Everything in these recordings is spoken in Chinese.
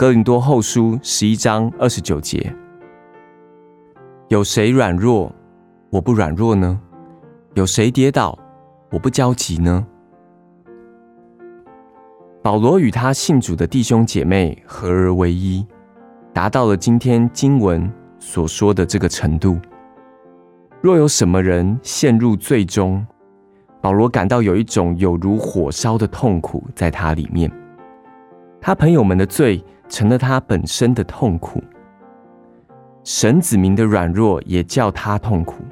哥林多后书十一章二十九节：有谁软弱，我不软弱呢？有谁跌倒，我不焦急呢？保罗与他信主的弟兄姐妹合而为一，达到了今天经文所说的这个程度。若有什么人陷入罪中，保罗感到有一种有如火烧的痛苦在他里面。他朋友们的罪成了他本身的痛苦，神子民的软弱也叫他痛苦，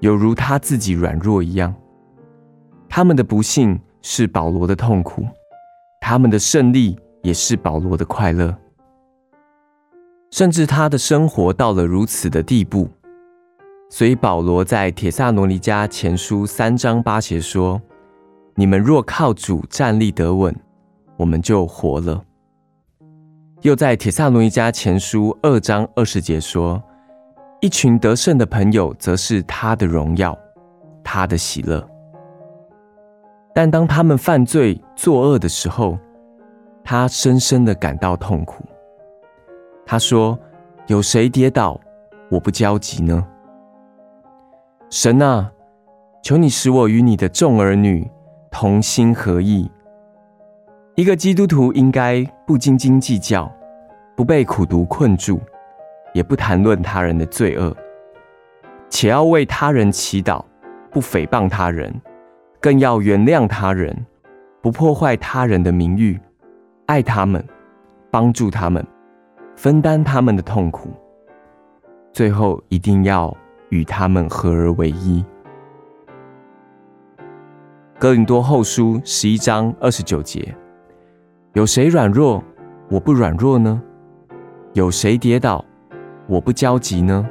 有如他自己软弱一样。他们的不幸是保罗的痛苦，他们的胜利也是保罗的快乐。甚至他的生活到了如此的地步。所以保罗在铁萨罗尼迦前书三章八节说：“你们若靠主站立得稳，我们就活了。”又在铁萨罗尼迦前书二章二十节说：“一群得胜的朋友，则是他的荣耀，他的喜乐。但当他们犯罪作恶的时候，他深深的感到痛苦。他说：‘有谁跌倒，我不焦急呢？’”神啊，求你使我与你的众儿女同心合意。一个基督徒应该不斤斤计较，不被苦毒困住，也不谈论他人的罪恶，且要为他人祈祷，不诽谤他人，更要原谅他人，不破坏他人的名誉，爱他们，帮助他们，分担他们的痛苦。最后一定要。与他们合而为一。哥林多后书十一章二十九节：有谁软弱，我不软弱呢？有谁跌倒，我不焦急呢？